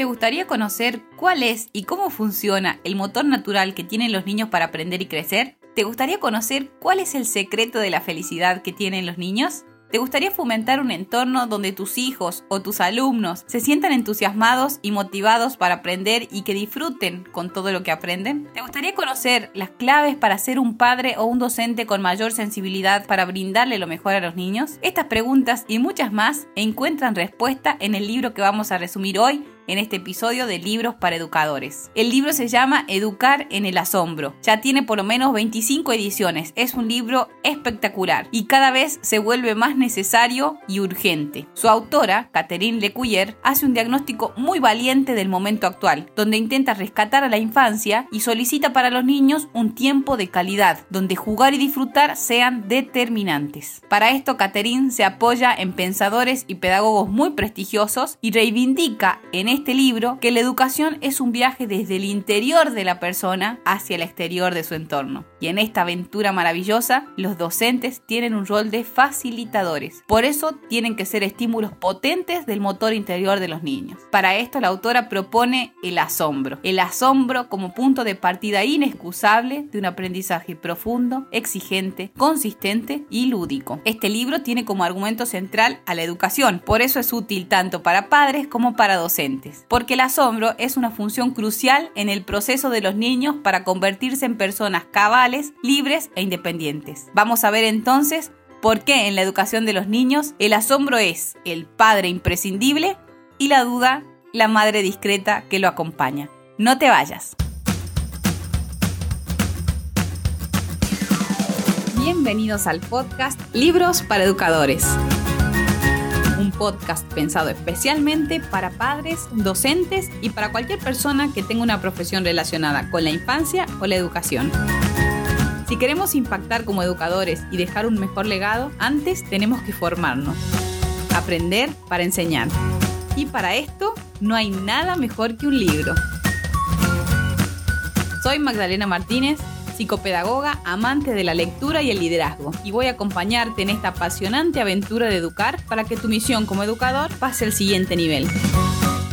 ¿Te gustaría conocer cuál es y cómo funciona el motor natural que tienen los niños para aprender y crecer? ¿Te gustaría conocer cuál es el secreto de la felicidad que tienen los niños? ¿Te gustaría fomentar un entorno donde tus hijos o tus alumnos se sientan entusiasmados y motivados para aprender y que disfruten con todo lo que aprenden? ¿Te gustaría conocer las claves para ser un padre o un docente con mayor sensibilidad para brindarle lo mejor a los niños? Estas preguntas y muchas más encuentran respuesta en el libro que vamos a resumir hoy en este episodio de Libros para Educadores. El libro se llama Educar en el Asombro. Ya tiene por lo menos 25 ediciones. Es un libro espectacular y cada vez se vuelve más necesario y urgente. Su autora, Catherine Lecuyer, hace un diagnóstico muy valiente del momento actual, donde intenta rescatar a la infancia y solicita para los niños un tiempo de calidad, donde jugar y disfrutar sean determinantes. Para esto, Catherine se apoya en pensadores y pedagogos muy prestigiosos y reivindica en este este libro que la educación es un viaje desde el interior de la persona hacia el exterior de su entorno. Y en esta aventura maravillosa, los docentes tienen un rol de facilitadores. Por eso tienen que ser estímulos potentes del motor interior de los niños. Para esto la autora propone el asombro. El asombro como punto de partida inexcusable de un aprendizaje profundo, exigente, consistente y lúdico. Este libro tiene como argumento central a la educación. Por eso es útil tanto para padres como para docentes porque el asombro es una función crucial en el proceso de los niños para convertirse en personas cabales, libres e independientes. Vamos a ver entonces por qué en la educación de los niños el asombro es el padre imprescindible y la duda la madre discreta que lo acompaña. No te vayas. Bienvenidos al podcast Libros para Educadores un podcast pensado especialmente para padres, docentes y para cualquier persona que tenga una profesión relacionada con la infancia o la educación. Si queremos impactar como educadores y dejar un mejor legado, antes tenemos que formarnos, aprender para enseñar. Y para esto no hay nada mejor que un libro. Soy Magdalena Martínez psicopedagoga, amante de la lectura y el liderazgo, y voy a acompañarte en esta apasionante aventura de educar para que tu misión como educador pase al siguiente nivel.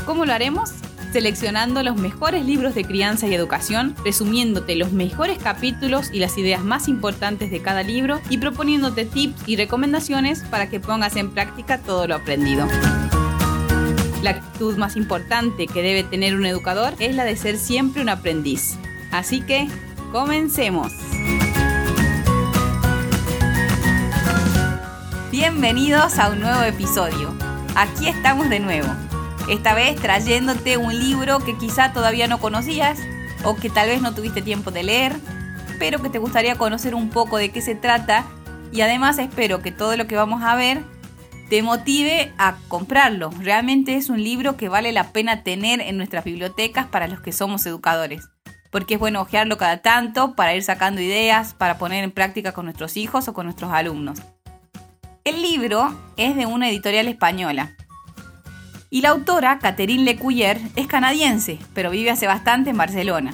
¿Cómo lo haremos? Seleccionando los mejores libros de crianza y educación, resumiéndote los mejores capítulos y las ideas más importantes de cada libro y proponiéndote tips y recomendaciones para que pongas en práctica todo lo aprendido. La actitud más importante que debe tener un educador es la de ser siempre un aprendiz. Así que Comencemos. Bienvenidos a un nuevo episodio. Aquí estamos de nuevo. Esta vez trayéndote un libro que quizá todavía no conocías o que tal vez no tuviste tiempo de leer, pero que te gustaría conocer un poco de qué se trata y además espero que todo lo que vamos a ver te motive a comprarlo. Realmente es un libro que vale la pena tener en nuestras bibliotecas para los que somos educadores porque es bueno ojearlo cada tanto para ir sacando ideas para poner en práctica con nuestros hijos o con nuestros alumnos. El libro es de una editorial española. Y la autora, Catherine Lecuyer, es canadiense, pero vive hace bastante en Barcelona.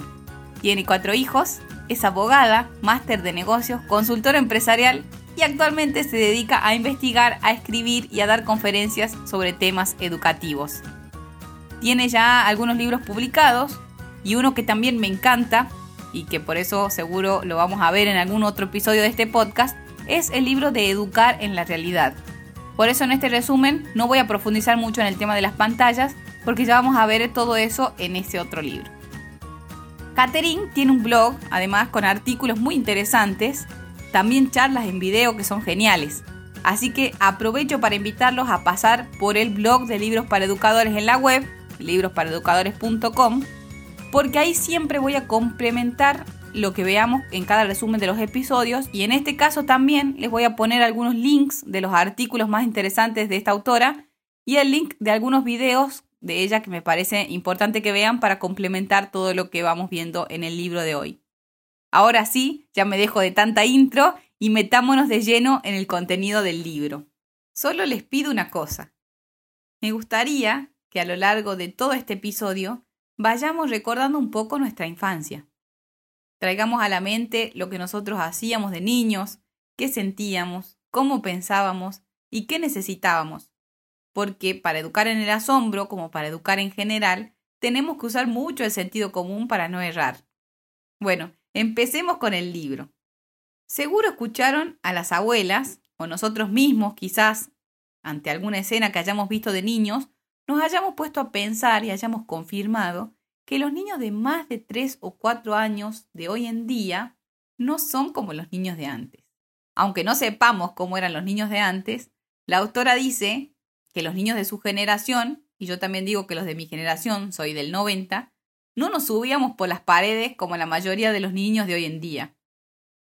Tiene cuatro hijos, es abogada, máster de negocios, consultora empresarial y actualmente se dedica a investigar, a escribir y a dar conferencias sobre temas educativos. Tiene ya algunos libros publicados, y uno que también me encanta y que por eso seguro lo vamos a ver en algún otro episodio de este podcast, es el libro de Educar en la Realidad. Por eso en este resumen no voy a profundizar mucho en el tema de las pantallas, porque ya vamos a ver todo eso en ese otro libro. Catherine tiene un blog, además con artículos muy interesantes, también charlas en video que son geniales. Así que aprovecho para invitarlos a pasar por el blog de libros para educadores en la web, librosparaeducadores.com, porque ahí siempre voy a complementar lo que veamos en cada resumen de los episodios y en este caso también les voy a poner algunos links de los artículos más interesantes de esta autora y el link de algunos videos de ella que me parece importante que vean para complementar todo lo que vamos viendo en el libro de hoy. Ahora sí, ya me dejo de tanta intro y metámonos de lleno en el contenido del libro. Solo les pido una cosa. Me gustaría que a lo largo de todo este episodio vayamos recordando un poco nuestra infancia. Traigamos a la mente lo que nosotros hacíamos de niños, qué sentíamos, cómo pensábamos y qué necesitábamos. Porque para educar en el asombro, como para educar en general, tenemos que usar mucho el sentido común para no errar. Bueno, empecemos con el libro. Seguro escucharon a las abuelas, o nosotros mismos quizás, ante alguna escena que hayamos visto de niños, nos hayamos puesto a pensar y hayamos confirmado que los niños de más de 3 o 4 años de hoy en día no son como los niños de antes. Aunque no sepamos cómo eran los niños de antes, la autora dice que los niños de su generación, y yo también digo que los de mi generación, soy del 90, no nos subíamos por las paredes como la mayoría de los niños de hoy en día.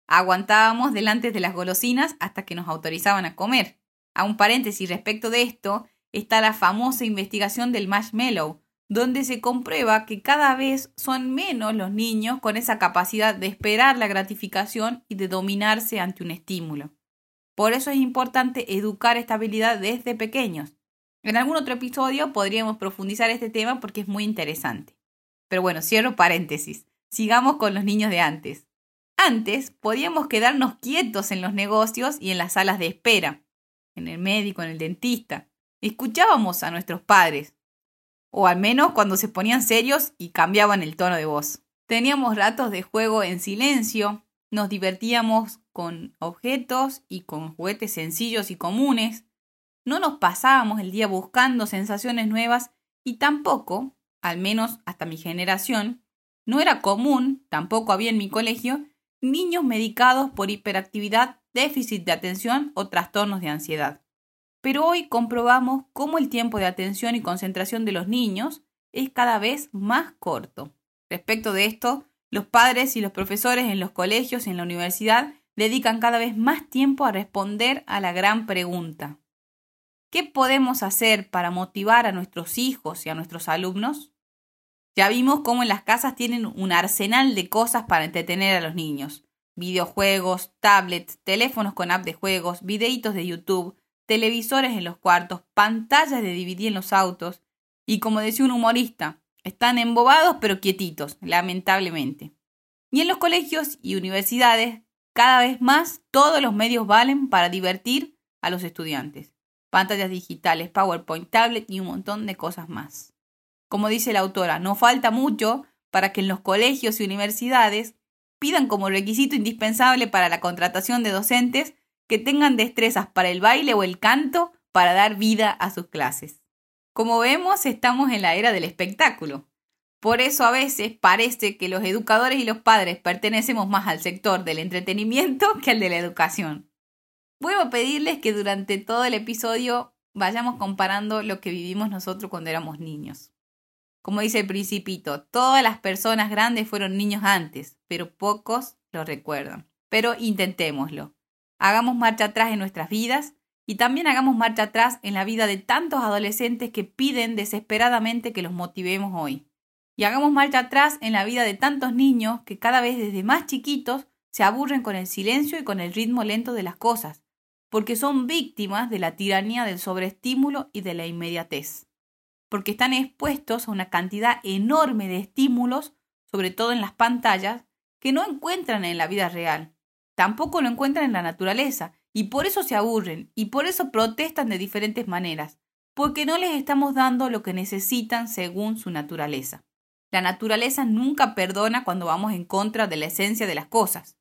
Aguantábamos delante de las golosinas hasta que nos autorizaban a comer. A un paréntesis respecto de esto, está la famosa investigación del marshmallow, donde se comprueba que cada vez son menos los niños con esa capacidad de esperar la gratificación y de dominarse ante un estímulo. Por eso es importante educar esta habilidad desde pequeños. En algún otro episodio podríamos profundizar este tema porque es muy interesante. Pero bueno, cierro paréntesis. Sigamos con los niños de antes. Antes podíamos quedarnos quietos en los negocios y en las salas de espera, en el médico, en el dentista. Escuchábamos a nuestros padres, o al menos cuando se ponían serios y cambiaban el tono de voz. Teníamos ratos de juego en silencio, nos divertíamos con objetos y con juguetes sencillos y comunes, no nos pasábamos el día buscando sensaciones nuevas y tampoco, al menos hasta mi generación, no era común, tampoco había en mi colegio, niños medicados por hiperactividad, déficit de atención o trastornos de ansiedad. Pero hoy comprobamos cómo el tiempo de atención y concentración de los niños es cada vez más corto. Respecto de esto, los padres y los profesores en los colegios y en la universidad dedican cada vez más tiempo a responder a la gran pregunta. ¿Qué podemos hacer para motivar a nuestros hijos y a nuestros alumnos? Ya vimos cómo en las casas tienen un arsenal de cosas para entretener a los niños. Videojuegos, tablets, teléfonos con app de juegos, videitos de YouTube, televisores en los cuartos, pantallas de DVD en los autos y como decía un humorista, están embobados pero quietitos, lamentablemente. Y en los colegios y universidades, cada vez más todos los medios valen para divertir a los estudiantes. Pantallas digitales, PowerPoint, tablet y un montón de cosas más. Como dice la autora, no falta mucho para que en los colegios y universidades pidan como requisito indispensable para la contratación de docentes que tengan destrezas para el baile o el canto para dar vida a sus clases. Como vemos, estamos en la era del espectáculo. Por eso a veces parece que los educadores y los padres pertenecemos más al sector del entretenimiento que al de la educación. Voy a pedirles que durante todo el episodio vayamos comparando lo que vivimos nosotros cuando éramos niños. Como dice el principito, todas las personas grandes fueron niños antes, pero pocos lo recuerdan. Pero intentémoslo hagamos marcha atrás en nuestras vidas y también hagamos marcha atrás en la vida de tantos adolescentes que piden desesperadamente que los motivemos hoy. Y hagamos marcha atrás en la vida de tantos niños que cada vez desde más chiquitos se aburren con el silencio y con el ritmo lento de las cosas, porque son víctimas de la tiranía del sobreestímulo y de la inmediatez, porque están expuestos a una cantidad enorme de estímulos, sobre todo en las pantallas, que no encuentran en la vida real tampoco lo encuentran en la naturaleza y por eso se aburren y por eso protestan de diferentes maneras, porque no les estamos dando lo que necesitan según su naturaleza. La naturaleza nunca perdona cuando vamos en contra de la esencia de las cosas.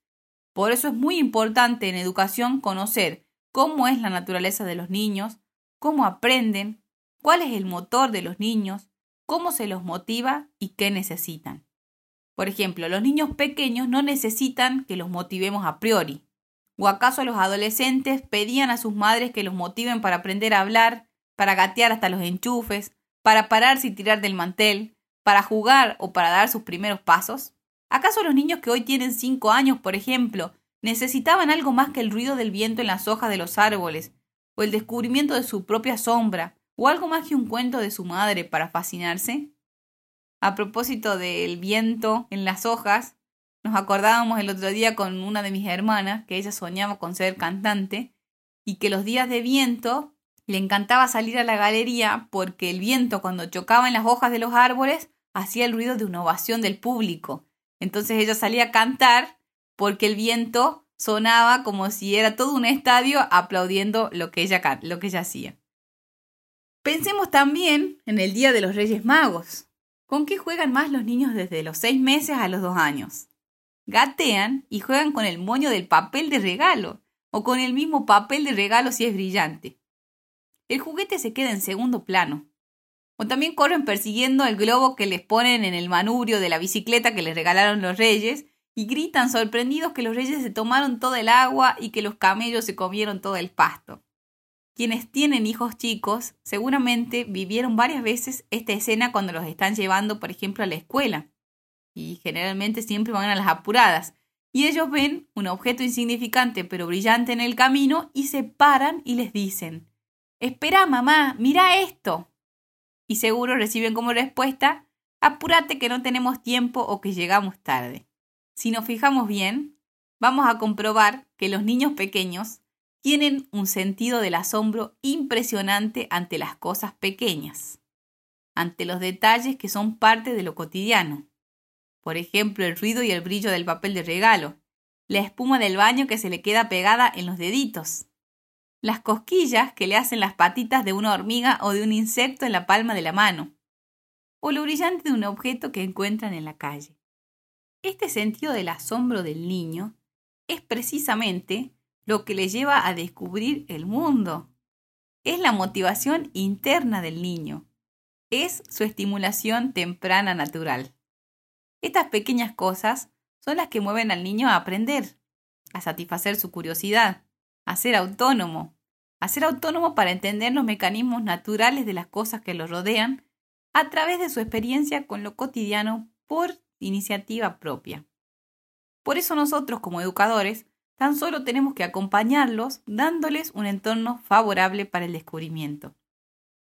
Por eso es muy importante en educación conocer cómo es la naturaleza de los niños, cómo aprenden, cuál es el motor de los niños, cómo se los motiva y qué necesitan. Por ejemplo, los niños pequeños no necesitan que los motivemos a priori. ¿O acaso los adolescentes pedían a sus madres que los motiven para aprender a hablar, para gatear hasta los enchufes, para pararse y tirar del mantel, para jugar o para dar sus primeros pasos? ¿Acaso los niños que hoy tienen 5 años, por ejemplo, necesitaban algo más que el ruido del viento en las hojas de los árboles, o el descubrimiento de su propia sombra, o algo más que un cuento de su madre para fascinarse? A propósito del viento en las hojas, nos acordábamos el otro día con una de mis hermanas que ella soñaba con ser cantante y que los días de viento le encantaba salir a la galería porque el viento cuando chocaba en las hojas de los árboles hacía el ruido de una ovación del público. Entonces ella salía a cantar porque el viento sonaba como si era todo un estadio aplaudiendo lo que ella, lo que ella hacía. Pensemos también en el Día de los Reyes Magos ¿Con qué juegan más los niños desde los 6 meses a los 2 años? Gatean y juegan con el moño del papel de regalo o con el mismo papel de regalo si es brillante. El juguete se queda en segundo plano. O también corren persiguiendo el globo que les ponen en el manubrio de la bicicleta que les regalaron los reyes y gritan sorprendidos que los reyes se tomaron toda el agua y que los camellos se comieron todo el pasto. Quienes tienen hijos chicos seguramente vivieron varias veces esta escena cuando los están llevando, por ejemplo, a la escuela. Y generalmente siempre van a las apuradas. Y ellos ven un objeto insignificante pero brillante en el camino y se paran y les dicen, Espera, mamá, mira esto. Y seguro reciben como respuesta, apúrate que no tenemos tiempo o que llegamos tarde. Si nos fijamos bien, vamos a comprobar que los niños pequeños tienen un sentido del asombro impresionante ante las cosas pequeñas, ante los detalles que son parte de lo cotidiano. Por ejemplo, el ruido y el brillo del papel de regalo, la espuma del baño que se le queda pegada en los deditos, las cosquillas que le hacen las patitas de una hormiga o de un insecto en la palma de la mano, o lo brillante de un objeto que encuentran en la calle. Este sentido del asombro del niño es precisamente lo que le lleva a descubrir el mundo. Es la motivación interna del niño. Es su estimulación temprana natural. Estas pequeñas cosas son las que mueven al niño a aprender, a satisfacer su curiosidad, a ser autónomo, a ser autónomo para entender los mecanismos naturales de las cosas que lo rodean a través de su experiencia con lo cotidiano por iniciativa propia. Por eso nosotros como educadores Tan solo tenemos que acompañarlos dándoles un entorno favorable para el descubrimiento.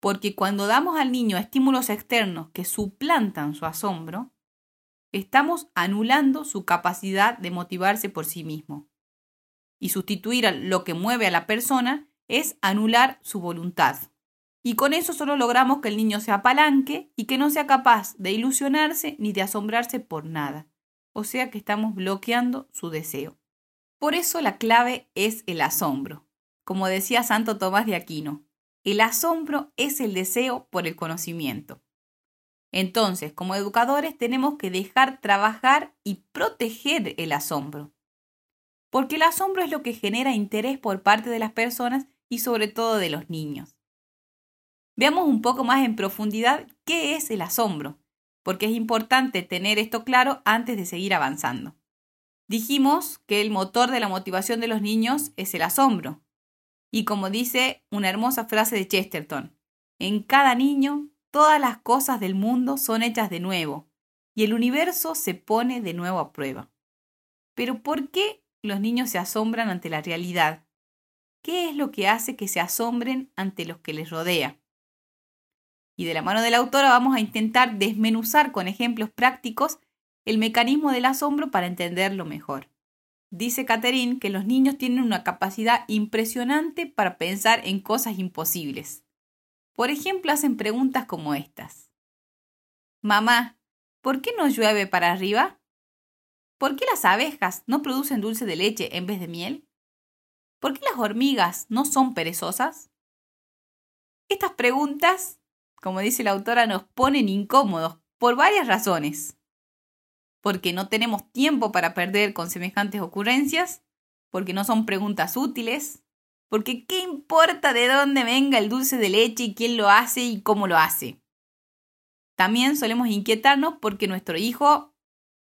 Porque cuando damos al niño estímulos externos que suplantan su asombro, estamos anulando su capacidad de motivarse por sí mismo. Y sustituir lo que mueve a la persona es anular su voluntad. Y con eso solo logramos que el niño se apalanque y que no sea capaz de ilusionarse ni de asombrarse por nada. O sea que estamos bloqueando su deseo. Por eso la clave es el asombro. Como decía Santo Tomás de Aquino, el asombro es el deseo por el conocimiento. Entonces, como educadores tenemos que dejar trabajar y proteger el asombro. Porque el asombro es lo que genera interés por parte de las personas y sobre todo de los niños. Veamos un poco más en profundidad qué es el asombro, porque es importante tener esto claro antes de seguir avanzando. Dijimos que el motor de la motivación de los niños es el asombro. Y como dice una hermosa frase de Chesterton, en cada niño todas las cosas del mundo son hechas de nuevo y el universo se pone de nuevo a prueba. Pero ¿por qué los niños se asombran ante la realidad? ¿Qué es lo que hace que se asombren ante los que les rodea? Y de la mano de la autora vamos a intentar desmenuzar con ejemplos prácticos el mecanismo del asombro para entenderlo mejor. Dice Catherine que los niños tienen una capacidad impresionante para pensar en cosas imposibles. Por ejemplo, hacen preguntas como estas. Mamá, ¿por qué no llueve para arriba? ¿Por qué las abejas no producen dulce de leche en vez de miel? ¿Por qué las hormigas no son perezosas? Estas preguntas, como dice la autora, nos ponen incómodos por varias razones porque no tenemos tiempo para perder con semejantes ocurrencias, porque no son preguntas útiles, porque qué importa de dónde venga el dulce de leche y quién lo hace y cómo lo hace. También solemos inquietarnos porque nuestro hijo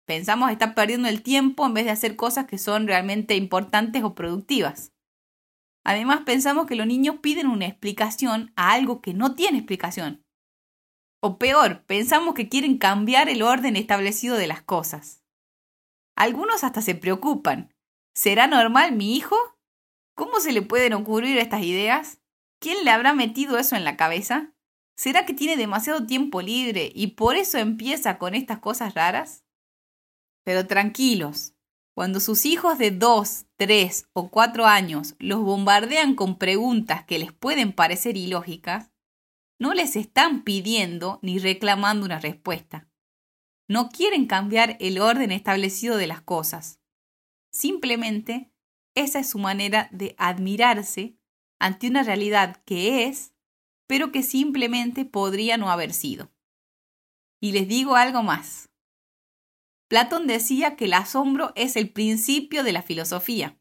pensamos está perdiendo el tiempo en vez de hacer cosas que son realmente importantes o productivas. Además pensamos que los niños piden una explicación a algo que no tiene explicación. O peor, pensamos que quieren cambiar el orden establecido de las cosas. Algunos hasta se preocupan. ¿Será normal mi hijo? ¿Cómo se le pueden ocurrir estas ideas? ¿Quién le habrá metido eso en la cabeza? ¿Será que tiene demasiado tiempo libre y por eso empieza con estas cosas raras? Pero tranquilos, cuando sus hijos de dos, tres o cuatro años los bombardean con preguntas que les pueden parecer ilógicas, no les están pidiendo ni reclamando una respuesta. No quieren cambiar el orden establecido de las cosas. Simplemente esa es su manera de admirarse ante una realidad que es, pero que simplemente podría no haber sido. Y les digo algo más. Platón decía que el asombro es el principio de la filosofía.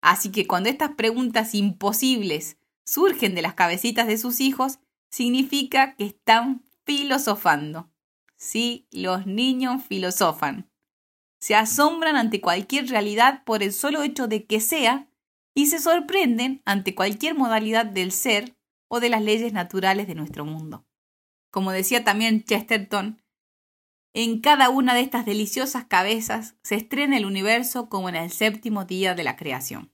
Así que cuando estas preguntas imposibles surgen de las cabecitas de sus hijos, significa que están filosofando. Sí, los niños filosofan. Se asombran ante cualquier realidad por el solo hecho de que sea y se sorprenden ante cualquier modalidad del ser o de las leyes naturales de nuestro mundo. Como decía también Chesterton, en cada una de estas deliciosas cabezas se estrena el universo como en el séptimo día de la creación.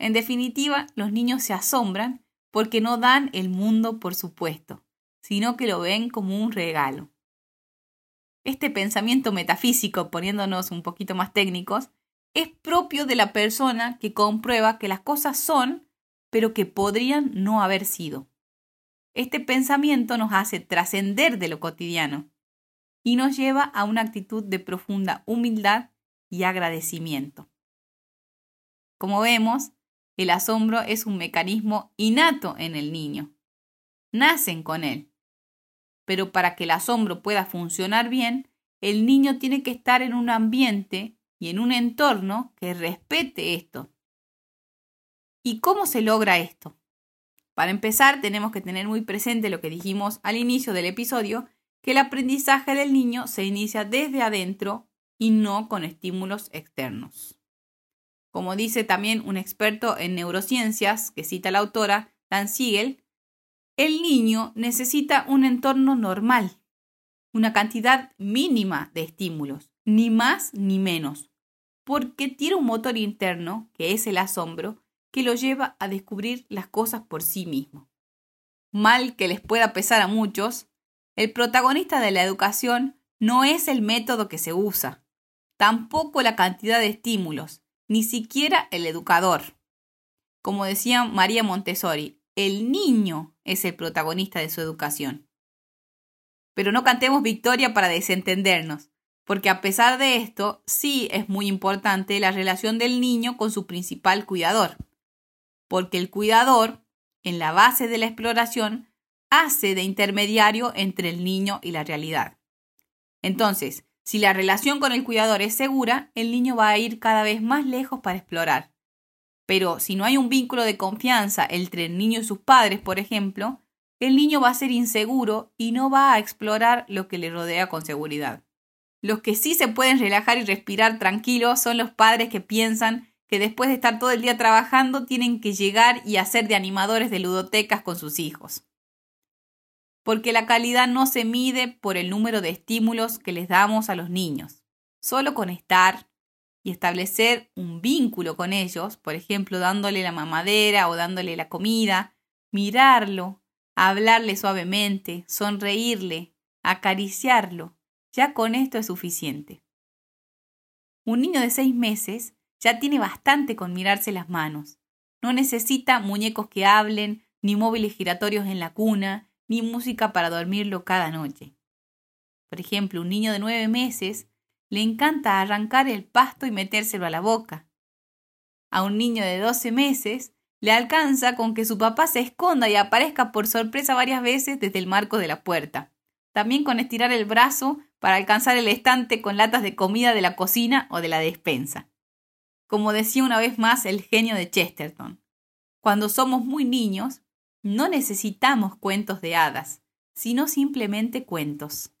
En definitiva, los niños se asombran porque no dan el mundo por supuesto, sino que lo ven como un regalo. Este pensamiento metafísico, poniéndonos un poquito más técnicos, es propio de la persona que comprueba que las cosas son, pero que podrían no haber sido. Este pensamiento nos hace trascender de lo cotidiano y nos lleva a una actitud de profunda humildad y agradecimiento. Como vemos, el asombro es un mecanismo innato en el niño. Nacen con él. Pero para que el asombro pueda funcionar bien, el niño tiene que estar en un ambiente y en un entorno que respete esto. ¿Y cómo se logra esto? Para empezar, tenemos que tener muy presente lo que dijimos al inicio del episodio, que el aprendizaje del niño se inicia desde adentro y no con estímulos externos. Como dice también un experto en neurociencias, que cita la autora, Dan Siegel, el niño necesita un entorno normal, una cantidad mínima de estímulos, ni más ni menos, porque tiene un motor interno, que es el asombro, que lo lleva a descubrir las cosas por sí mismo. Mal que les pueda pesar a muchos, el protagonista de la educación no es el método que se usa, tampoco la cantidad de estímulos, ni siquiera el educador. Como decía María Montessori, el niño es el protagonista de su educación. Pero no cantemos victoria para desentendernos, porque a pesar de esto, sí es muy importante la relación del niño con su principal cuidador, porque el cuidador, en la base de la exploración, hace de intermediario entre el niño y la realidad. Entonces, si la relación con el cuidador es segura, el niño va a ir cada vez más lejos para explorar. Pero si no hay un vínculo de confianza entre el niño y sus padres, por ejemplo, el niño va a ser inseguro y no va a explorar lo que le rodea con seguridad. Los que sí se pueden relajar y respirar tranquilos son los padres que piensan que después de estar todo el día trabajando tienen que llegar y hacer de animadores de ludotecas con sus hijos porque la calidad no se mide por el número de estímulos que les damos a los niños. Solo con estar y establecer un vínculo con ellos, por ejemplo, dándole la mamadera o dándole la comida, mirarlo, hablarle suavemente, sonreírle, acariciarlo, ya con esto es suficiente. Un niño de seis meses ya tiene bastante con mirarse las manos. No necesita muñecos que hablen, ni móviles giratorios en la cuna, ni música para dormirlo cada noche. Por ejemplo, un niño de nueve meses le encanta arrancar el pasto y metérselo a la boca. A un niño de doce meses le alcanza con que su papá se esconda y aparezca por sorpresa varias veces desde el marco de la puerta. También con estirar el brazo para alcanzar el estante con latas de comida de la cocina o de la despensa. Como decía una vez más el genio de Chesterton, cuando somos muy niños, no necesitamos cuentos de hadas, sino simplemente cuentos.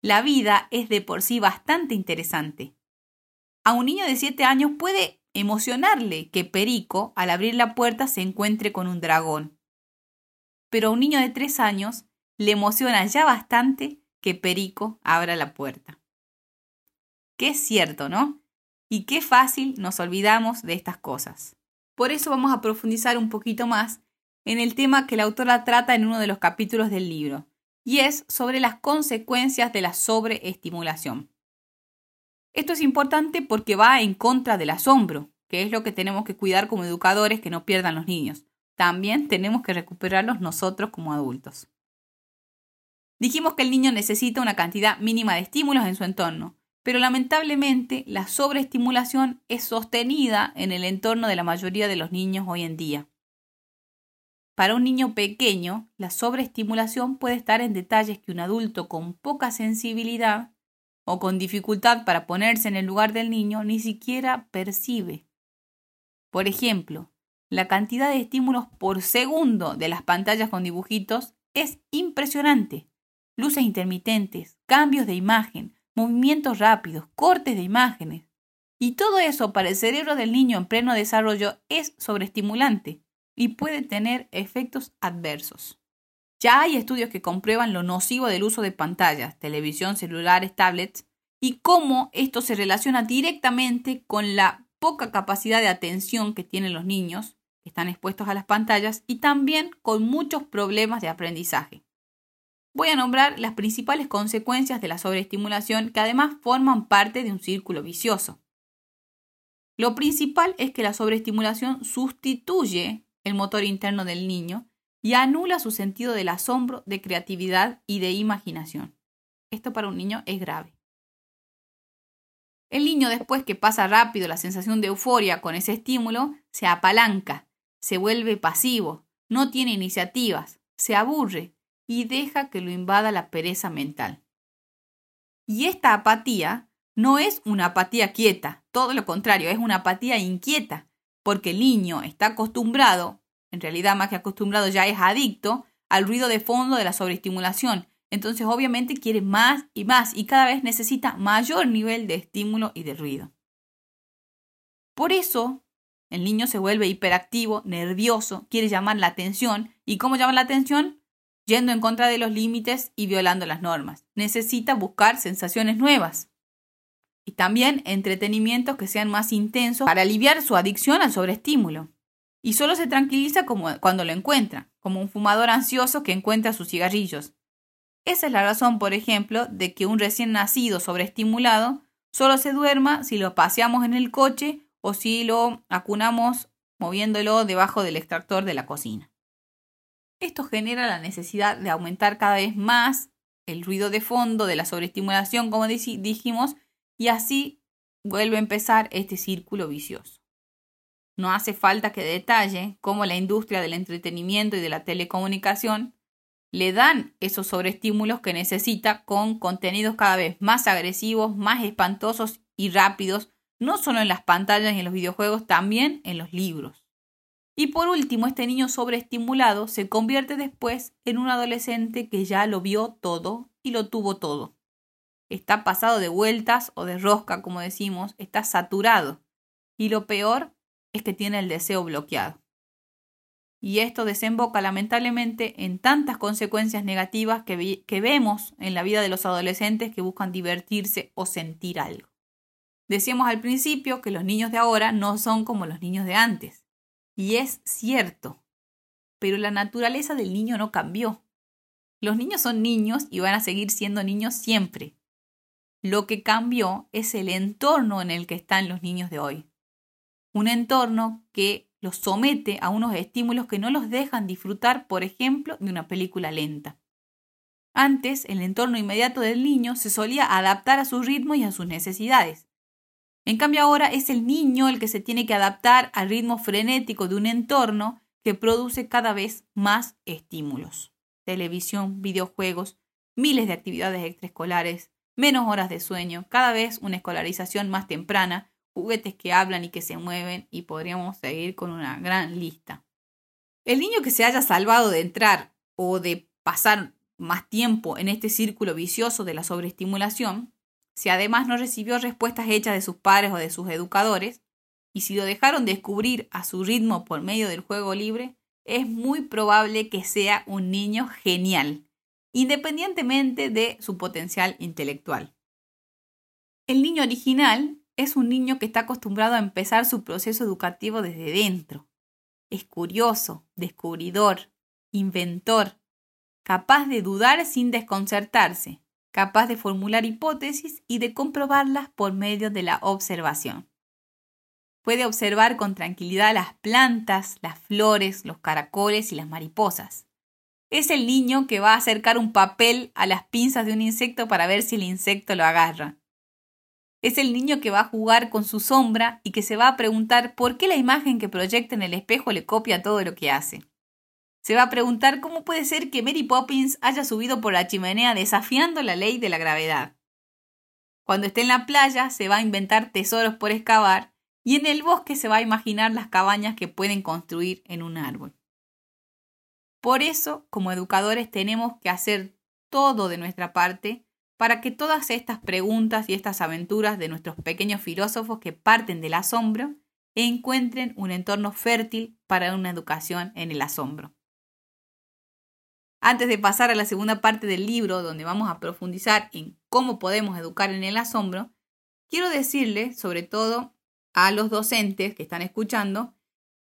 La vida es de por sí bastante interesante. A un niño de 7 años puede emocionarle que Perico, al abrir la puerta, se encuentre con un dragón. Pero a un niño de 3 años le emociona ya bastante que Perico abra la puerta. Qué es cierto, ¿no? Y qué fácil nos olvidamos de estas cosas. Por eso vamos a profundizar un poquito más en el tema que la autora trata en uno de los capítulos del libro, y es sobre las consecuencias de la sobreestimulación. Esto es importante porque va en contra del asombro, que es lo que tenemos que cuidar como educadores que no pierdan los niños. También tenemos que recuperarlos nosotros como adultos. Dijimos que el niño necesita una cantidad mínima de estímulos en su entorno, pero lamentablemente la sobreestimulación es sostenida en el entorno de la mayoría de los niños hoy en día. Para un niño pequeño, la sobreestimulación puede estar en detalles que un adulto con poca sensibilidad o con dificultad para ponerse en el lugar del niño ni siquiera percibe. Por ejemplo, la cantidad de estímulos por segundo de las pantallas con dibujitos es impresionante. Luces intermitentes, cambios de imagen, movimientos rápidos, cortes de imágenes. Y todo eso para el cerebro del niño en pleno desarrollo es sobreestimulante y puede tener efectos adversos. Ya hay estudios que comprueban lo nocivo del uso de pantallas, televisión, celulares, tablets y cómo esto se relaciona directamente con la poca capacidad de atención que tienen los niños que están expuestos a las pantallas y también con muchos problemas de aprendizaje. Voy a nombrar las principales consecuencias de la sobreestimulación que además forman parte de un círculo vicioso. Lo principal es que la sobreestimulación sustituye el motor interno del niño y anula su sentido del asombro, de creatividad y de imaginación. Esto para un niño es grave. El niño después que pasa rápido la sensación de euforia con ese estímulo, se apalanca, se vuelve pasivo, no tiene iniciativas, se aburre y deja que lo invada la pereza mental. Y esta apatía no es una apatía quieta, todo lo contrario, es una apatía inquieta, porque el niño está acostumbrado, en realidad más que acostumbrado ya es adicto, al ruido de fondo de la sobreestimulación. Entonces obviamente quiere más y más y cada vez necesita mayor nivel de estímulo y de ruido. Por eso, el niño se vuelve hiperactivo, nervioso, quiere llamar la atención. ¿Y cómo llama la atención? Yendo en contra de los límites y violando las normas. Necesita buscar sensaciones nuevas y también entretenimientos que sean más intensos para aliviar su adicción al sobreestímulo. Y solo se tranquiliza como cuando lo encuentra, como un fumador ansioso que encuentra sus cigarrillos. Esa es la razón, por ejemplo, de que un recién nacido sobreestimulado solo se duerma si lo paseamos en el coche o si lo acunamos moviéndolo debajo del extractor de la cocina. Esto genera la necesidad de aumentar cada vez más el ruido de fondo de la sobreestimulación, como dijimos, y así vuelve a empezar este círculo vicioso. No hace falta que detalle cómo la industria del entretenimiento y de la telecomunicación le dan esos sobreestímulos que necesita con contenidos cada vez más agresivos, más espantosos y rápidos, no solo en las pantallas y en los videojuegos, también en los libros. Y por último, este niño sobreestimulado se convierte después en un adolescente que ya lo vio todo y lo tuvo todo está pasado de vueltas o de rosca, como decimos, está saturado. Y lo peor es que tiene el deseo bloqueado. Y esto desemboca lamentablemente en tantas consecuencias negativas que, que vemos en la vida de los adolescentes que buscan divertirse o sentir algo. Decíamos al principio que los niños de ahora no son como los niños de antes. Y es cierto. Pero la naturaleza del niño no cambió. Los niños son niños y van a seguir siendo niños siempre. Lo que cambió es el entorno en el que están los niños de hoy. Un entorno que los somete a unos estímulos que no los dejan disfrutar, por ejemplo, de una película lenta. Antes, el entorno inmediato del niño se solía adaptar a su ritmo y a sus necesidades. En cambio ahora es el niño el que se tiene que adaptar al ritmo frenético de un entorno que produce cada vez más estímulos. Televisión, videojuegos, miles de actividades extraescolares, menos horas de sueño, cada vez una escolarización más temprana, juguetes que hablan y que se mueven y podríamos seguir con una gran lista. El niño que se haya salvado de entrar o de pasar más tiempo en este círculo vicioso de la sobreestimulación, si además no recibió respuestas hechas de sus padres o de sus educadores, y si lo dejaron descubrir a su ritmo por medio del juego libre, es muy probable que sea un niño genial, independientemente de su potencial intelectual. El niño original es un niño que está acostumbrado a empezar su proceso educativo desde dentro. Es curioso, descubridor, inventor, capaz de dudar sin desconcertarse, capaz de formular hipótesis y de comprobarlas por medio de la observación. Puede observar con tranquilidad las plantas, las flores, los caracoles y las mariposas. Es el niño que va a acercar un papel a las pinzas de un insecto para ver si el insecto lo agarra. Es el niño que va a jugar con su sombra y que se va a preguntar por qué la imagen que proyecta en el espejo le copia todo lo que hace. se va a preguntar cómo puede ser que Mary Poppins haya subido por la chimenea desafiando la ley de la gravedad. Cuando esté en la playa se va a inventar tesoros por excavar y en el bosque se va a imaginar las cabañas que pueden construir en un árbol. Por eso, como educadores, tenemos que hacer todo de nuestra parte para que todas estas preguntas y estas aventuras de nuestros pequeños filósofos que parten del asombro encuentren un entorno fértil para una educación en el asombro. Antes de pasar a la segunda parte del libro, donde vamos a profundizar en cómo podemos educar en el asombro, quiero decirle, sobre todo a los docentes que están escuchando,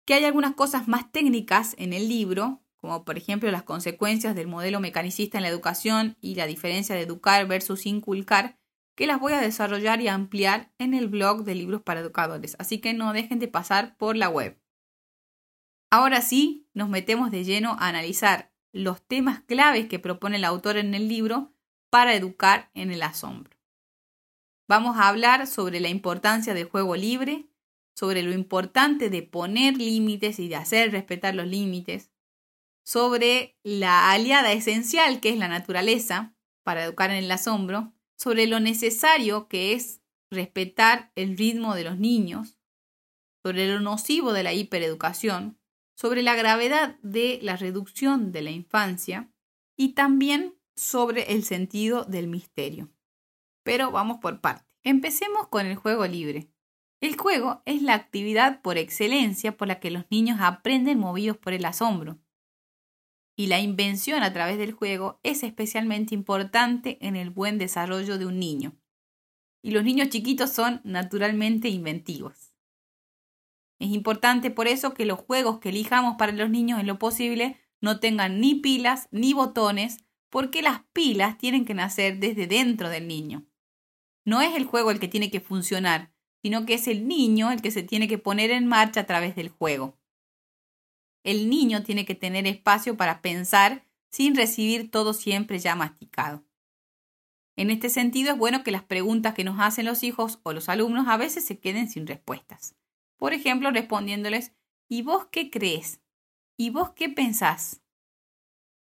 que hay algunas cosas más técnicas en el libro, como por ejemplo las consecuencias del modelo mecanicista en la educación y la diferencia de educar versus inculcar, que las voy a desarrollar y ampliar en el blog de libros para educadores, así que no dejen de pasar por la web. Ahora sí, nos metemos de lleno a analizar los temas claves que propone el autor en el libro para educar en el asombro. Vamos a hablar sobre la importancia del juego libre, sobre lo importante de poner límites y de hacer respetar los límites, sobre la aliada esencial que es la naturaleza para educar en el asombro, sobre lo necesario que es respetar el ritmo de los niños, sobre lo nocivo de la hipereducación, sobre la gravedad de la reducción de la infancia y también sobre el sentido del misterio. Pero vamos por parte. Empecemos con el juego libre. El juego es la actividad por excelencia por la que los niños aprenden movidos por el asombro. Y la invención a través del juego es especialmente importante en el buen desarrollo de un niño. Y los niños chiquitos son naturalmente inventivos. Es importante por eso que los juegos que elijamos para los niños en lo posible no tengan ni pilas ni botones, porque las pilas tienen que nacer desde dentro del niño. No es el juego el que tiene que funcionar, sino que es el niño el que se tiene que poner en marcha a través del juego. El niño tiene que tener espacio para pensar sin recibir todo siempre ya masticado. En este sentido es bueno que las preguntas que nos hacen los hijos o los alumnos a veces se queden sin respuestas. Por ejemplo, respondiéndoles, ¿y vos qué crees? ¿Y vos qué pensás?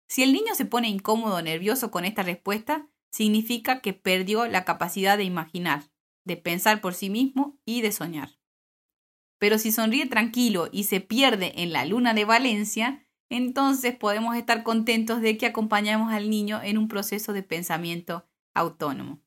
Si el niño se pone incómodo o nervioso con esta respuesta, significa que perdió la capacidad de imaginar, de pensar por sí mismo y de soñar. Pero si sonríe tranquilo y se pierde en la luna de Valencia, entonces podemos estar contentos de que acompañamos al niño en un proceso de pensamiento autónomo.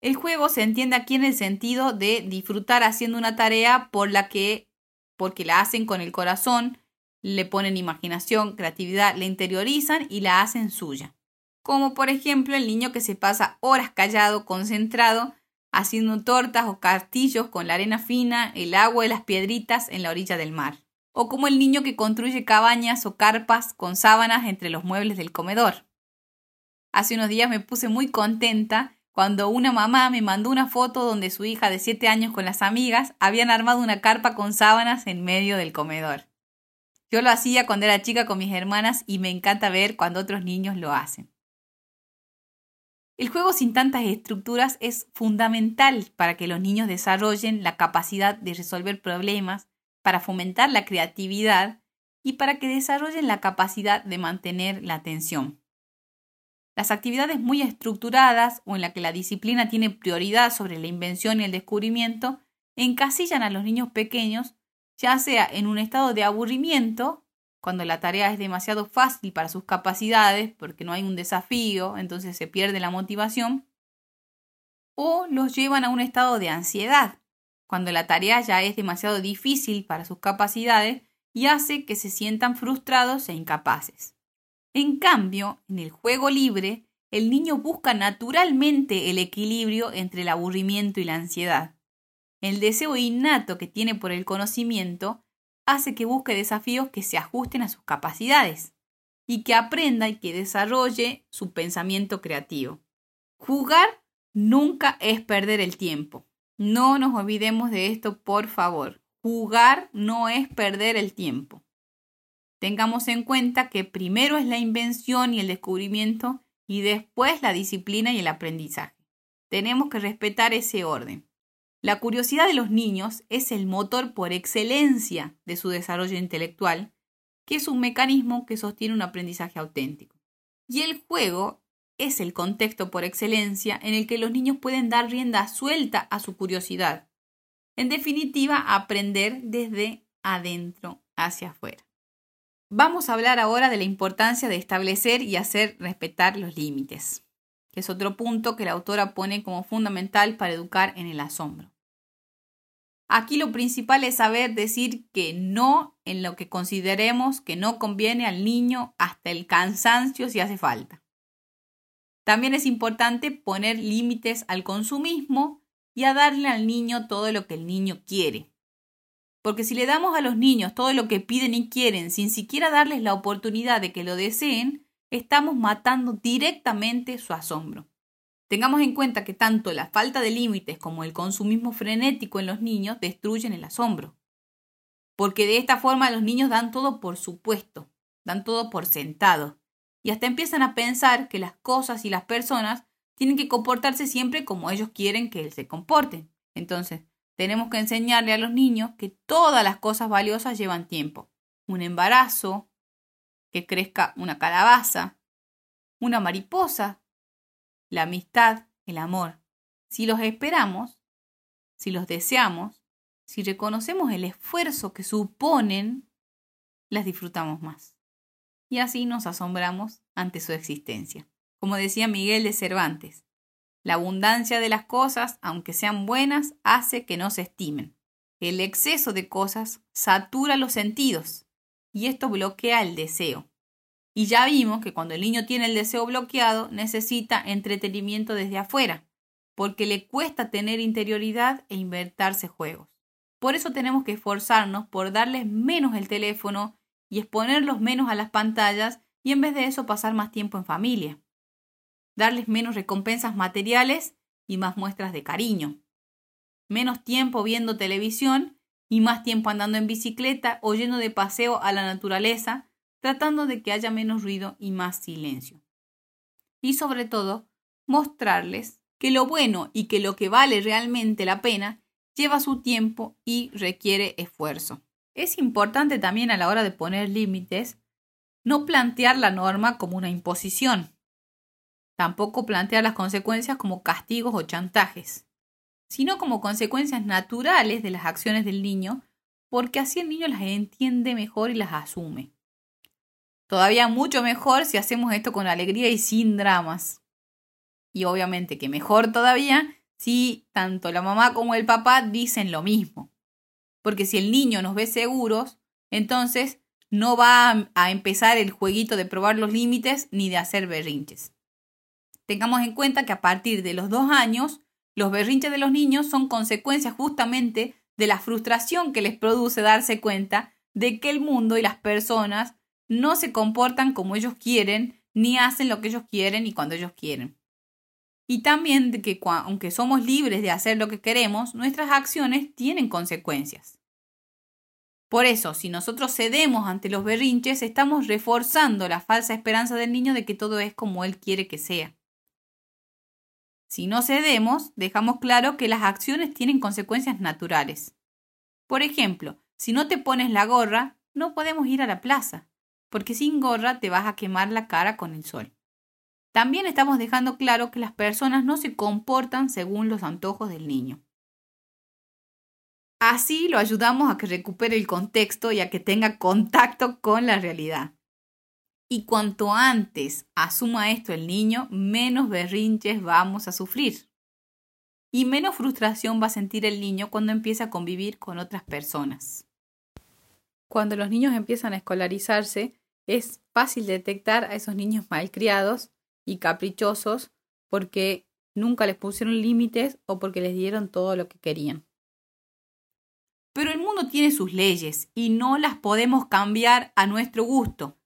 El juego se entiende aquí en el sentido de disfrutar haciendo una tarea por la que, porque la hacen con el corazón, le ponen imaginación, creatividad, la interiorizan y la hacen suya. Como por ejemplo el niño que se pasa horas callado, concentrado, haciendo tortas o castillos con la arena fina, el agua y las piedritas en la orilla del mar. O como el niño que construye cabañas o carpas con sábanas entre los muebles del comedor. Hace unos días me puse muy contenta cuando una mamá me mandó una foto donde su hija de 7 años con las amigas habían armado una carpa con sábanas en medio del comedor. Yo lo hacía cuando era chica con mis hermanas y me encanta ver cuando otros niños lo hacen. El juego sin tantas estructuras es fundamental para que los niños desarrollen la capacidad de resolver problemas, para fomentar la creatividad y para que desarrollen la capacidad de mantener la atención. Las actividades muy estructuradas o en la que la disciplina tiene prioridad sobre la invención y el descubrimiento encasillan a los niños pequeños, ya sea en un estado de aburrimiento, cuando la tarea es demasiado fácil para sus capacidades porque no hay un desafío, entonces se pierde la motivación, o los llevan a un estado de ansiedad, cuando la tarea ya es demasiado difícil para sus capacidades y hace que se sientan frustrados e incapaces. En cambio, en el juego libre, el niño busca naturalmente el equilibrio entre el aburrimiento y la ansiedad. El deseo innato que tiene por el conocimiento hace que busque desafíos que se ajusten a sus capacidades y que aprenda y que desarrolle su pensamiento creativo. Jugar nunca es perder el tiempo. No nos olvidemos de esto, por favor. Jugar no es perder el tiempo. Tengamos en cuenta que primero es la invención y el descubrimiento y después la disciplina y el aprendizaje. Tenemos que respetar ese orden. La curiosidad de los niños es el motor por excelencia de su desarrollo intelectual que es un mecanismo que sostiene un aprendizaje auténtico. Y el juego es el contexto por excelencia en el que los niños pueden dar rienda suelta a su curiosidad. En definitiva, aprender desde adentro hacia afuera. Vamos a hablar ahora de la importancia de establecer y hacer respetar los límites, que es otro punto que la autora pone como fundamental para educar en el asombro. Aquí lo principal es saber decir que no en lo que consideremos que no conviene al niño hasta el cansancio si hace falta. También es importante poner límites al consumismo y a darle al niño todo lo que el niño quiere. Porque si le damos a los niños todo lo que piden y quieren sin siquiera darles la oportunidad de que lo deseen, estamos matando directamente su asombro. Tengamos en cuenta que tanto la falta de límites como el consumismo frenético en los niños destruyen el asombro. Porque de esta forma los niños dan todo por supuesto, dan todo por sentado, y hasta empiezan a pensar que las cosas y las personas tienen que comportarse siempre como ellos quieren que se comporten. Entonces, tenemos que enseñarle a los niños que todas las cosas valiosas llevan tiempo. Un embarazo, que crezca una calabaza, una mariposa la amistad, el amor. Si los esperamos, si los deseamos, si reconocemos el esfuerzo que suponen, las disfrutamos más. Y así nos asombramos ante su existencia. Como decía Miguel de Cervantes, la abundancia de las cosas, aunque sean buenas, hace que no se estimen. El exceso de cosas satura los sentidos y esto bloquea el deseo. Y ya vimos que cuando el niño tiene el deseo bloqueado, necesita entretenimiento desde afuera, porque le cuesta tener interioridad e inventarse juegos. Por eso tenemos que esforzarnos por darles menos el teléfono y exponerlos menos a las pantallas y en vez de eso pasar más tiempo en familia. Darles menos recompensas materiales y más muestras de cariño. Menos tiempo viendo televisión y más tiempo andando en bicicleta o yendo de paseo a la naturaleza tratando de que haya menos ruido y más silencio. Y sobre todo, mostrarles que lo bueno y que lo que vale realmente la pena lleva su tiempo y requiere esfuerzo. Es importante también a la hora de poner límites no plantear la norma como una imposición, tampoco plantear las consecuencias como castigos o chantajes, sino como consecuencias naturales de las acciones del niño, porque así el niño las entiende mejor y las asume. Todavía mucho mejor si hacemos esto con alegría y sin dramas. Y obviamente que mejor todavía si tanto la mamá como el papá dicen lo mismo. Porque si el niño nos ve seguros, entonces no va a empezar el jueguito de probar los límites ni de hacer berrinches. Tengamos en cuenta que a partir de los dos años, los berrinches de los niños son consecuencias justamente de la frustración que les produce darse cuenta de que el mundo y las personas no se comportan como ellos quieren, ni hacen lo que ellos quieren y cuando ellos quieren. Y también de que aunque somos libres de hacer lo que queremos, nuestras acciones tienen consecuencias. Por eso, si nosotros cedemos ante los berrinches, estamos reforzando la falsa esperanza del niño de que todo es como él quiere que sea. Si no cedemos, dejamos claro que las acciones tienen consecuencias naturales. Por ejemplo, si no te pones la gorra, no podemos ir a la plaza porque sin gorra te vas a quemar la cara con el sol. También estamos dejando claro que las personas no se comportan según los antojos del niño. Así lo ayudamos a que recupere el contexto y a que tenga contacto con la realidad. Y cuanto antes asuma esto el niño, menos berrinches vamos a sufrir. Y menos frustración va a sentir el niño cuando empieza a convivir con otras personas. Cuando los niños empiezan a escolarizarse, es fácil detectar a esos niños malcriados y caprichosos porque nunca les pusieron límites o porque les dieron todo lo que querían. Pero el mundo tiene sus leyes y no las podemos cambiar a nuestro gusto.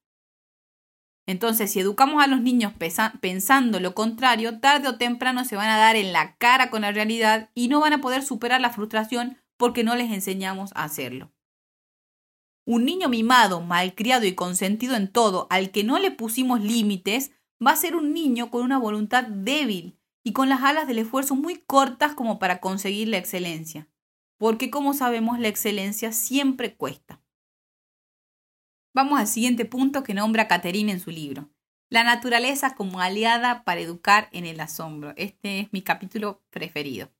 Entonces, si educamos a los niños pensando lo contrario, tarde o temprano se van a dar en la cara con la realidad y no van a poder superar la frustración porque no les enseñamos a hacerlo. Un niño mimado, malcriado y consentido en todo, al que no le pusimos límites, va a ser un niño con una voluntad débil y con las alas del esfuerzo muy cortas como para conseguir la excelencia. Porque como sabemos, la excelencia siempre cuesta. Vamos al siguiente punto que nombra Caterine en su libro. La naturaleza como aliada para educar en el asombro. Este es mi capítulo preferido.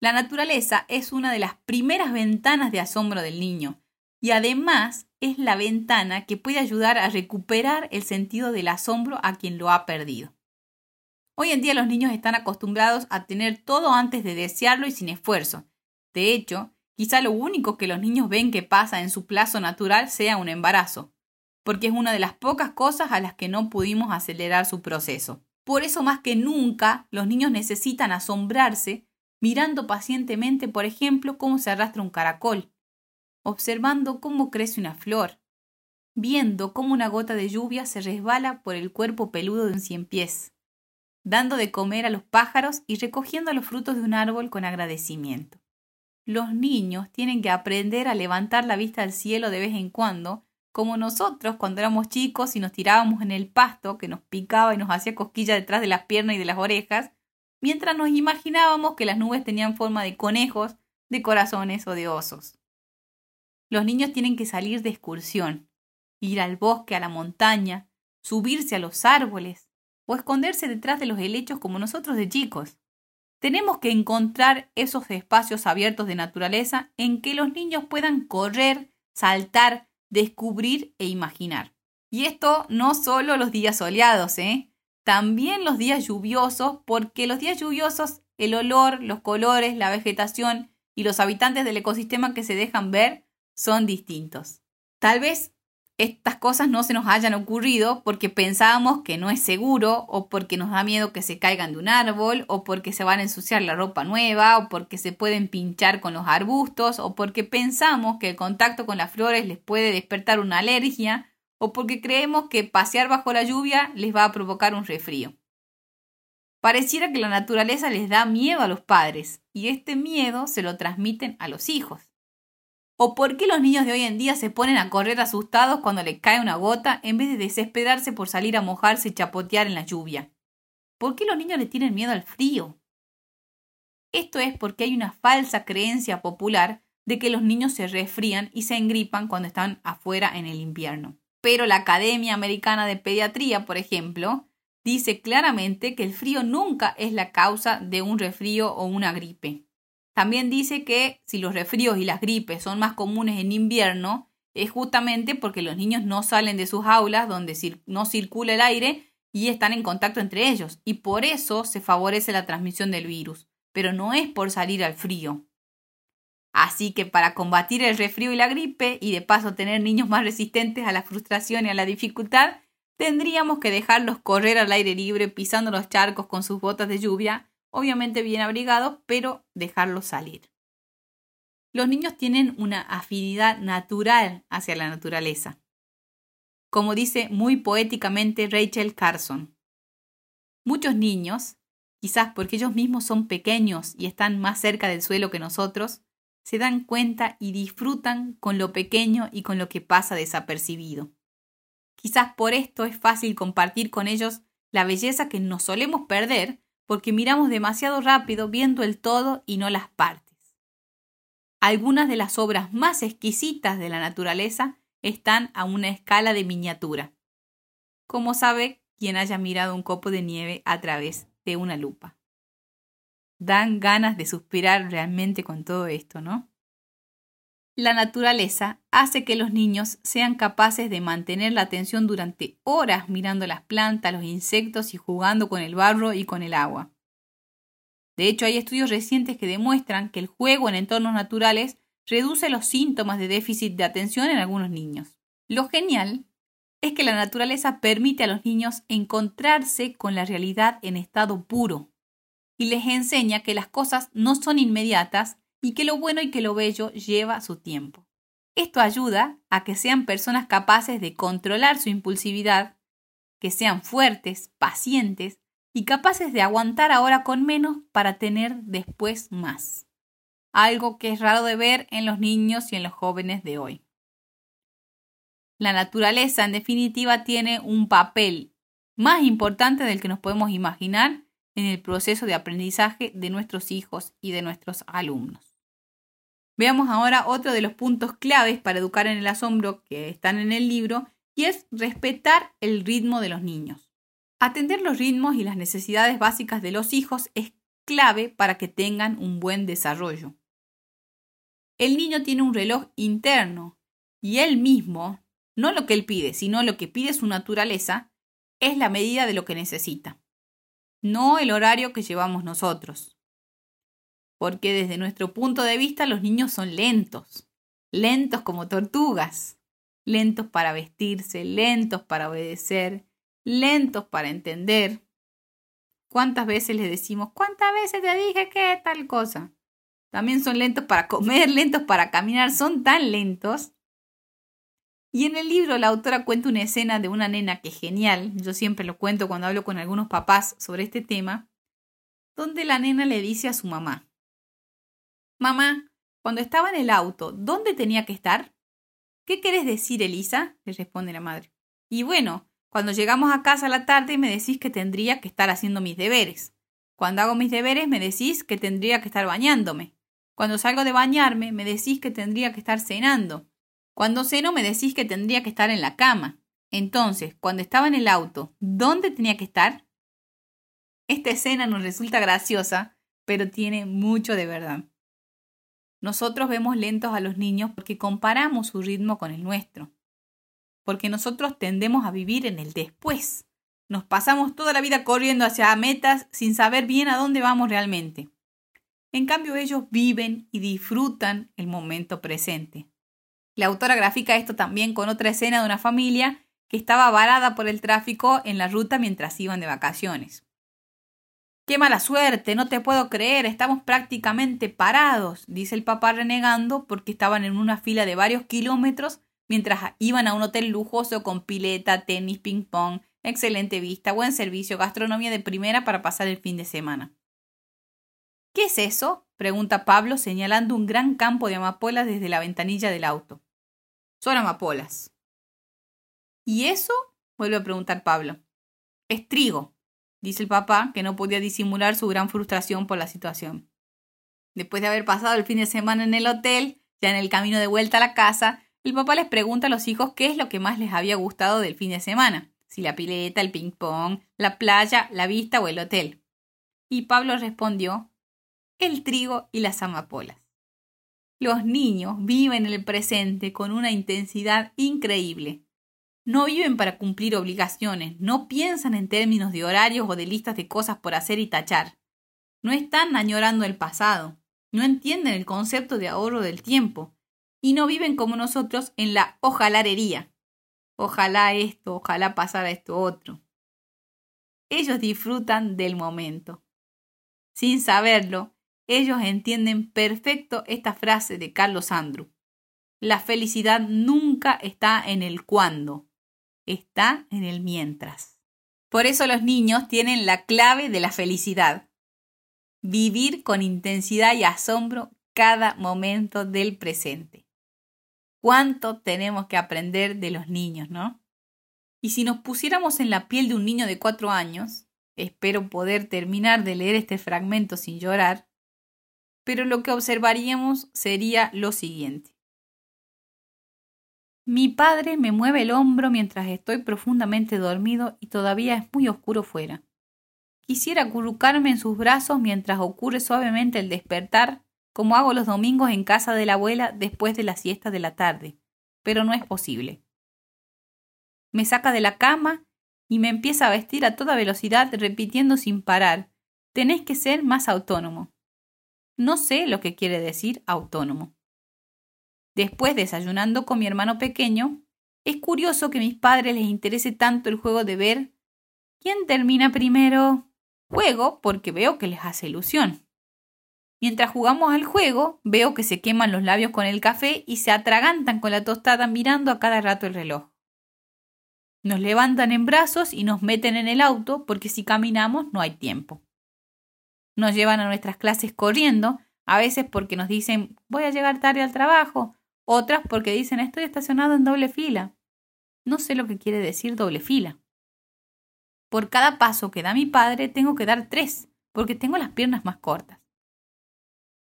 La naturaleza es una de las primeras ventanas de asombro del niño y además es la ventana que puede ayudar a recuperar el sentido del asombro a quien lo ha perdido. Hoy en día los niños están acostumbrados a tener todo antes de desearlo y sin esfuerzo. De hecho, quizá lo único que los niños ven que pasa en su plazo natural sea un embarazo porque es una de las pocas cosas a las que no pudimos acelerar su proceso. Por eso más que nunca los niños necesitan asombrarse mirando pacientemente, por ejemplo, cómo se arrastra un caracol, observando cómo crece una flor, viendo cómo una gota de lluvia se resbala por el cuerpo peludo de un cien pies, dando de comer a los pájaros y recogiendo los frutos de un árbol con agradecimiento. Los niños tienen que aprender a levantar la vista al cielo de vez en cuando como nosotros cuando éramos chicos y nos tirábamos en el pasto que nos picaba y nos hacía cosquilla detrás de las piernas y de las orejas, mientras nos imaginábamos que las nubes tenían forma de conejos, de corazones o de osos. Los niños tienen que salir de excursión, ir al bosque, a la montaña, subirse a los árboles o esconderse detrás de los helechos como nosotros de chicos. Tenemos que encontrar esos espacios abiertos de naturaleza en que los niños puedan correr, saltar, descubrir e imaginar. Y esto no solo los días soleados, ¿eh? también los días lluviosos, porque los días lluviosos, el olor, los colores, la vegetación y los habitantes del ecosistema que se dejan ver son distintos. Tal vez estas cosas no se nos hayan ocurrido porque pensábamos que no es seguro o porque nos da miedo que se caigan de un árbol o porque se van a ensuciar la ropa nueva o porque se pueden pinchar con los arbustos o porque pensamos que el contacto con las flores les puede despertar una alergia o porque creemos que pasear bajo la lluvia les va a provocar un resfrío. Pareciera que la naturaleza les da miedo a los padres y este miedo se lo transmiten a los hijos. ¿O por qué los niños de hoy en día se ponen a correr asustados cuando les cae una gota en vez de desesperarse por salir a mojarse y chapotear en la lluvia? ¿Por qué los niños le tienen miedo al frío? Esto es porque hay una falsa creencia popular de que los niños se resfrían y se engripan cuando están afuera en el invierno. Pero la Academia Americana de Pediatría, por ejemplo, dice claramente que el frío nunca es la causa de un resfrío o una gripe. También dice que si los resfríos y las gripes son más comunes en invierno, es justamente porque los niños no salen de sus aulas donde no circula el aire y están en contacto entre ellos, y por eso se favorece la transmisión del virus, pero no es por salir al frío. Así que para combatir el resfrío y la gripe, y de paso tener niños más resistentes a la frustración y a la dificultad, tendríamos que dejarlos correr al aire libre pisando los charcos con sus botas de lluvia obviamente bien abrigados, pero dejarlos salir. Los niños tienen una afinidad natural hacia la naturaleza. Como dice muy poéticamente Rachel Carson, muchos niños, quizás porque ellos mismos son pequeños y están más cerca del suelo que nosotros, se dan cuenta y disfrutan con lo pequeño y con lo que pasa desapercibido. Quizás por esto es fácil compartir con ellos la belleza que nos solemos perder porque miramos demasiado rápido viendo el todo y no las partes. Algunas de las obras más exquisitas de la naturaleza están a una escala de miniatura, como sabe quien haya mirado un copo de nieve a través de una lupa. Dan ganas de suspirar realmente con todo esto, ¿no? La naturaleza hace que los niños sean capaces de mantener la atención durante horas mirando las plantas, los insectos y jugando con el barro y con el agua. De hecho, hay estudios recientes que demuestran que el juego en entornos naturales reduce los síntomas de déficit de atención en algunos niños. Lo genial es que la naturaleza permite a los niños encontrarse con la realidad en estado puro y les enseña que las cosas no son inmediatas y que lo bueno y que lo bello lleva su tiempo. Esto ayuda a que sean personas capaces de controlar su impulsividad, que sean fuertes, pacientes y capaces de aguantar ahora con menos para tener después más. Algo que es raro de ver en los niños y en los jóvenes de hoy. La naturaleza, en definitiva, tiene un papel más importante del que nos podemos imaginar en el proceso de aprendizaje de nuestros hijos y de nuestros alumnos. Veamos ahora otro de los puntos claves para educar en el asombro que están en el libro y es respetar el ritmo de los niños. Atender los ritmos y las necesidades básicas de los hijos es clave para que tengan un buen desarrollo. El niño tiene un reloj interno y él mismo, no lo que él pide, sino lo que pide su naturaleza, es la medida de lo que necesita, no el horario que llevamos nosotros. Porque desde nuestro punto de vista los niños son lentos, lentos como tortugas, lentos para vestirse, lentos para obedecer, lentos para entender. ¿Cuántas veces les decimos, cuántas veces te dije que tal cosa? También son lentos para comer, lentos para caminar, son tan lentos. Y en el libro la autora cuenta una escena de una nena que es genial, yo siempre lo cuento cuando hablo con algunos papás sobre este tema, donde la nena le dice a su mamá, Mamá, cuando estaba en el auto, ¿dónde tenía que estar? ¿Qué quieres decir, Elisa? le responde la madre. Y bueno, cuando llegamos a casa a la tarde me decís que tendría que estar haciendo mis deberes. Cuando hago mis deberes me decís que tendría que estar bañándome. Cuando salgo de bañarme me decís que tendría que estar cenando. Cuando ceno me decís que tendría que estar en la cama. Entonces, cuando estaba en el auto, ¿dónde tenía que estar? Esta escena nos resulta graciosa, pero tiene mucho de verdad. Nosotros vemos lentos a los niños porque comparamos su ritmo con el nuestro porque nosotros tendemos a vivir en el después. Nos pasamos toda la vida corriendo hacia metas sin saber bien a dónde vamos realmente. En cambio, ellos viven y disfrutan el momento presente. La autora grafica esto también con otra escena de una familia que estaba varada por el tráfico en la ruta mientras iban de vacaciones. Qué mala suerte, no te puedo creer, estamos prácticamente parados, dice el papá renegando porque estaban en una fila de varios kilómetros mientras iban a un hotel lujoso con pileta, tenis, ping-pong, excelente vista, buen servicio, gastronomía de primera para pasar el fin de semana. ¿Qué es eso? pregunta Pablo señalando un gran campo de amapolas desde la ventanilla del auto. Son amapolas. ¿Y eso? vuelve a preguntar Pablo. Es trigo, dice el papá, que no podía disimular su gran frustración por la situación. Después de haber pasado el fin de semana en el hotel, ya en el camino de vuelta a la casa, el papá les pregunta a los hijos qué es lo que más les había gustado del fin de semana, si la pileta, el ping-pong, la playa, la vista o el hotel. Y Pablo respondió, el trigo y las amapolas. Los niños viven el presente con una intensidad increíble. No viven para cumplir obligaciones, no piensan en términos de horarios o de listas de cosas por hacer y tachar. No están añorando el pasado, no entienden el concepto de ahorro del tiempo, y no viven como nosotros en la ojalarería. Ojalá esto, ojalá pasara esto otro. Ellos disfrutan del momento. Sin saberlo, ellos entienden perfecto esta frase de Carlos Andrew. La felicidad nunca está en el cuándo, está en el mientras. Por eso los niños tienen la clave de la felicidad. Vivir con intensidad y asombro cada momento del presente cuánto tenemos que aprender de los niños, ¿no? Y si nos pusiéramos en la piel de un niño de cuatro años, espero poder terminar de leer este fragmento sin llorar, pero lo que observaríamos sería lo siguiente. Mi padre me mueve el hombro mientras estoy profundamente dormido y todavía es muy oscuro fuera. Quisiera acurrucarme en sus brazos mientras ocurre suavemente el despertar como hago los domingos en casa de la abuela después de la siesta de la tarde, pero no es posible. Me saca de la cama y me empieza a vestir a toda velocidad repitiendo sin parar, tenés que ser más autónomo. No sé lo que quiere decir autónomo. Después desayunando con mi hermano pequeño, es curioso que a mis padres les interese tanto el juego de ver quién termina primero. Juego porque veo que les hace ilusión. Mientras jugamos al juego, veo que se queman los labios con el café y se atragantan con la tostada mirando a cada rato el reloj. Nos levantan en brazos y nos meten en el auto porque si caminamos no hay tiempo. Nos llevan a nuestras clases corriendo, a veces porque nos dicen voy a llegar tarde al trabajo, otras porque dicen estoy estacionado en doble fila. No sé lo que quiere decir doble fila. Por cada paso que da mi padre tengo que dar tres, porque tengo las piernas más cortas.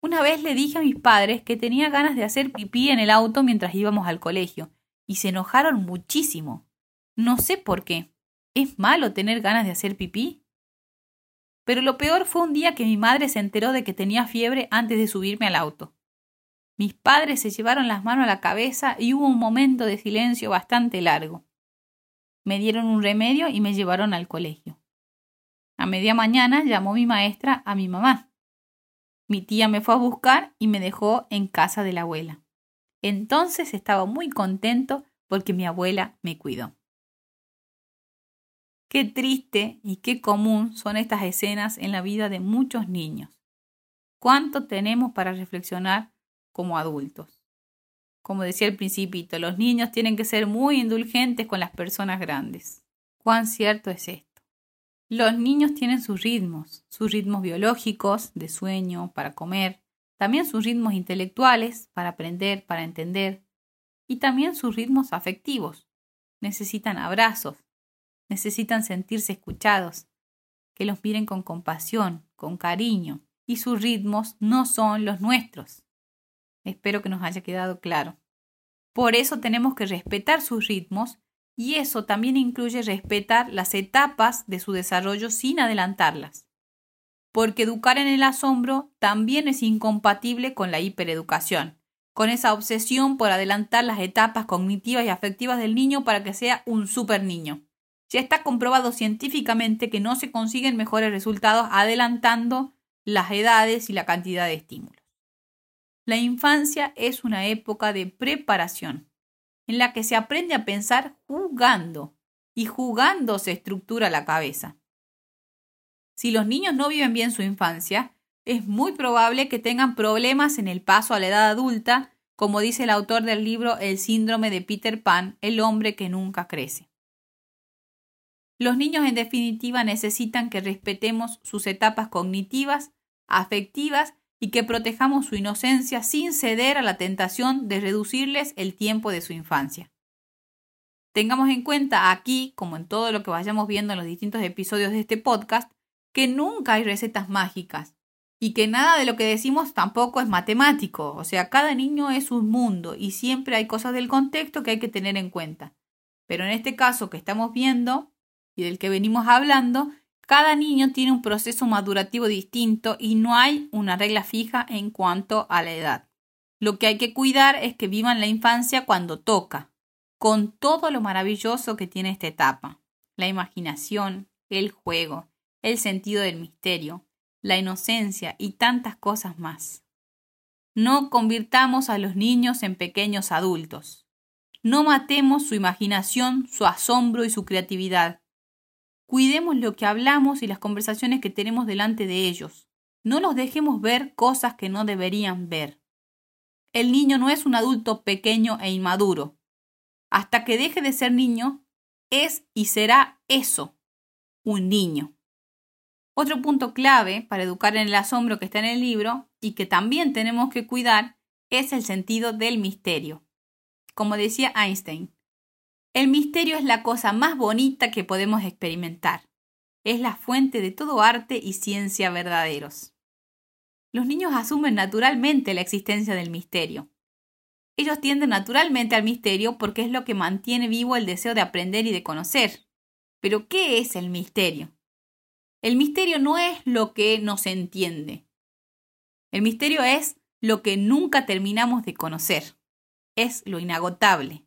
Una vez le dije a mis padres que tenía ganas de hacer pipí en el auto mientras íbamos al colegio, y se enojaron muchísimo. No sé por qué. ¿Es malo tener ganas de hacer pipí? Pero lo peor fue un día que mi madre se enteró de que tenía fiebre antes de subirme al auto. Mis padres se llevaron las manos a la cabeza y hubo un momento de silencio bastante largo. Me dieron un remedio y me llevaron al colegio. A media mañana llamó mi maestra a mi mamá. Mi tía me fue a buscar y me dejó en casa de la abuela. Entonces estaba muy contento porque mi abuela me cuidó. Qué triste y qué común son estas escenas en la vida de muchos niños. ¿Cuánto tenemos para reflexionar como adultos? Como decía el principito, los niños tienen que ser muy indulgentes con las personas grandes. ¿Cuán cierto es esto? Los niños tienen sus ritmos, sus ritmos biológicos, de sueño, para comer, también sus ritmos intelectuales, para aprender, para entender, y también sus ritmos afectivos. Necesitan abrazos, necesitan sentirse escuchados, que los miren con compasión, con cariño, y sus ritmos no son los nuestros. Espero que nos haya quedado claro. Por eso tenemos que respetar sus ritmos y eso también incluye respetar las etapas de su desarrollo sin adelantarlas. Porque educar en el asombro también es incompatible con la hipereducación, con esa obsesión por adelantar las etapas cognitivas y afectivas del niño para que sea un super niño. Ya está comprobado científicamente que no se consiguen mejores resultados adelantando las edades y la cantidad de estímulos. La infancia es una época de preparación, en la que se aprende a pensar jugando, y jugando se estructura la cabeza. Si los niños no viven bien su infancia, es muy probable que tengan problemas en el paso a la edad adulta, como dice el autor del libro El síndrome de Peter Pan, el hombre que nunca crece. Los niños en definitiva necesitan que respetemos sus etapas cognitivas, afectivas y que protejamos su inocencia sin ceder a la tentación de reducirles el tiempo de su infancia. Tengamos en cuenta aquí, como en todo lo que vayamos viendo en los distintos episodios de este podcast, que nunca hay recetas mágicas y que nada de lo que decimos tampoco es matemático, o sea, cada niño es un mundo y siempre hay cosas del contexto que hay que tener en cuenta. Pero en este caso que estamos viendo, y del que venimos hablando, cada niño tiene un proceso madurativo distinto y no hay una regla fija en cuanto a la edad. Lo que hay que cuidar es que vivan la infancia cuando toca, con todo lo maravilloso que tiene esta etapa, la imaginación, el juego, el sentido del misterio, la inocencia y tantas cosas más. No convirtamos a los niños en pequeños adultos. No matemos su imaginación, su asombro y su creatividad. Cuidemos lo que hablamos y las conversaciones que tenemos delante de ellos. No los dejemos ver cosas que no deberían ver. El niño no es un adulto pequeño e inmaduro. Hasta que deje de ser niño, es y será eso, un niño. Otro punto clave para educar en el asombro que está en el libro y que también tenemos que cuidar es el sentido del misterio. Como decía Einstein, el misterio es la cosa más bonita que podemos experimentar. Es la fuente de todo arte y ciencia verdaderos. Los niños asumen naturalmente la existencia del misterio. Ellos tienden naturalmente al misterio porque es lo que mantiene vivo el deseo de aprender y de conocer. Pero, ¿qué es el misterio? El misterio no es lo que no se entiende. El misterio es lo que nunca terminamos de conocer. Es lo inagotable.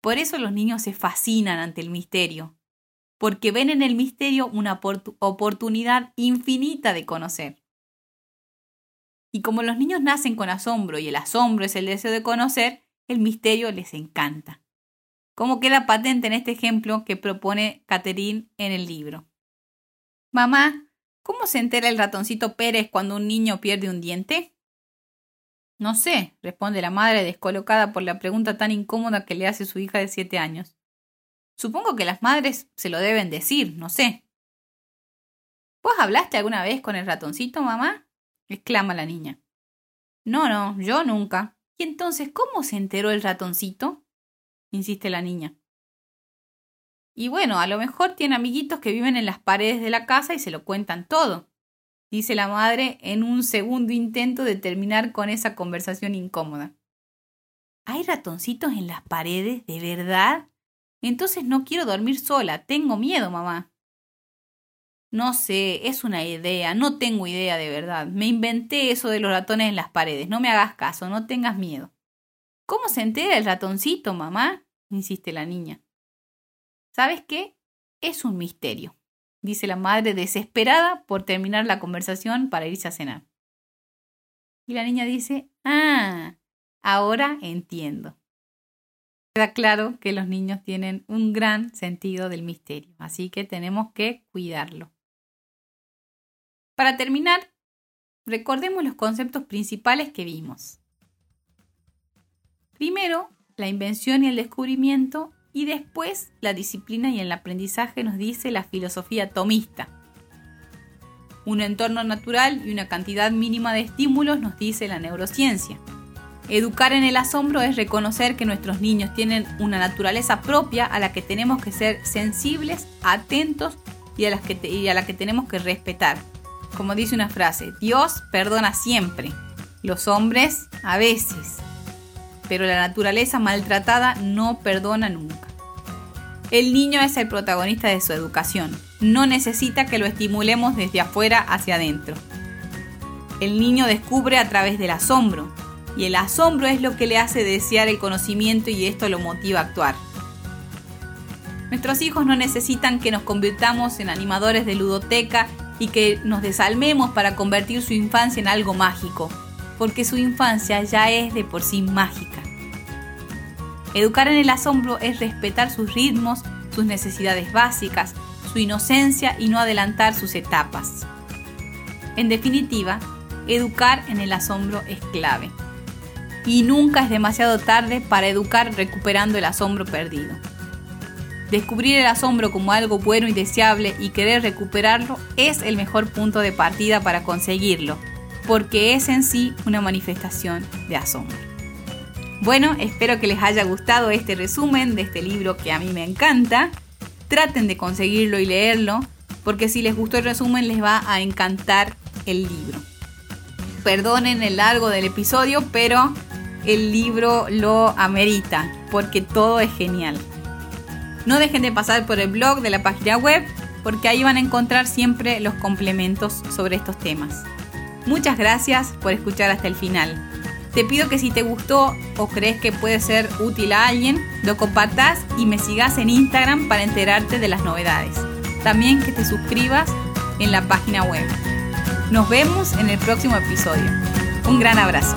Por eso los niños se fascinan ante el misterio, porque ven en el misterio una oportunidad infinita de conocer. Y como los niños nacen con asombro y el asombro es el deseo de conocer, el misterio les encanta. Como queda patente en este ejemplo que propone Catherine en el libro. Mamá, ¿cómo se entera el ratoncito Pérez cuando un niño pierde un diente? No sé, responde la madre descolocada por la pregunta tan incómoda que le hace su hija de siete años. Supongo que las madres se lo deben decir, no sé. ¿Vos hablaste alguna vez con el ratoncito, mamá? exclama la niña. No, no, yo nunca. ¿Y entonces cómo se enteró el ratoncito? insiste la niña. Y bueno, a lo mejor tiene amiguitos que viven en las paredes de la casa y se lo cuentan todo. Dice la madre en un segundo intento de terminar con esa conversación incómoda. ¿Hay ratoncitos en las paredes, de verdad? Entonces no quiero dormir sola, tengo miedo, mamá. No sé, es una idea, no tengo idea de verdad. Me inventé eso de los ratones en las paredes, no me hagas caso, no tengas miedo. ¿Cómo se entera el ratoncito, mamá? insiste la niña. ¿Sabes qué? Es un misterio, dice la madre desesperada por terminar la conversación para irse a cenar. Y la niña dice, ah, ahora entiendo. Queda claro que los niños tienen un gran sentido del misterio, así que tenemos que cuidarlo. Para terminar, recordemos los conceptos principales que vimos. Primero, la invención y el descubrimiento y después la disciplina y el aprendizaje nos dice la filosofía tomista. Un entorno natural y una cantidad mínima de estímulos nos dice la neurociencia. Educar en el asombro es reconocer que nuestros niños tienen una naturaleza propia a la que tenemos que ser sensibles, atentos y a, que y a la que tenemos que respetar. Como dice una frase, Dios perdona siempre, los hombres a veces, pero la naturaleza maltratada no perdona nunca. El niño es el protagonista de su educación, no necesita que lo estimulemos desde afuera hacia adentro. El niño descubre a través del asombro, y el asombro es lo que le hace desear el conocimiento y esto lo motiva a actuar. Nuestros hijos no necesitan que nos convirtamos en animadores de ludoteca y que nos desalmemos para convertir su infancia en algo mágico, porque su infancia ya es de por sí mágica. Educar en el asombro es respetar sus ritmos, sus necesidades básicas, su inocencia y no adelantar sus etapas. En definitiva, educar en el asombro es clave. Y nunca es demasiado tarde para educar recuperando el asombro perdido. Descubrir el asombro como algo bueno y deseable y querer recuperarlo es el mejor punto de partida para conseguirlo, porque es en sí una manifestación de asombro. Bueno, espero que les haya gustado este resumen de este libro que a mí me encanta. Traten de conseguirlo y leerlo, porque si les gustó el resumen les va a encantar el libro. Perdonen el largo del episodio, pero el libro lo amerita, porque todo es genial. No dejen de pasar por el blog de la página web, porque ahí van a encontrar siempre los complementos sobre estos temas. Muchas gracias por escuchar hasta el final. Te pido que si te gustó o crees que puede ser útil a alguien, lo compartas y me sigas en Instagram para enterarte de las novedades. También que te suscribas en la página web. Nos vemos en el próximo episodio. Un gran abrazo.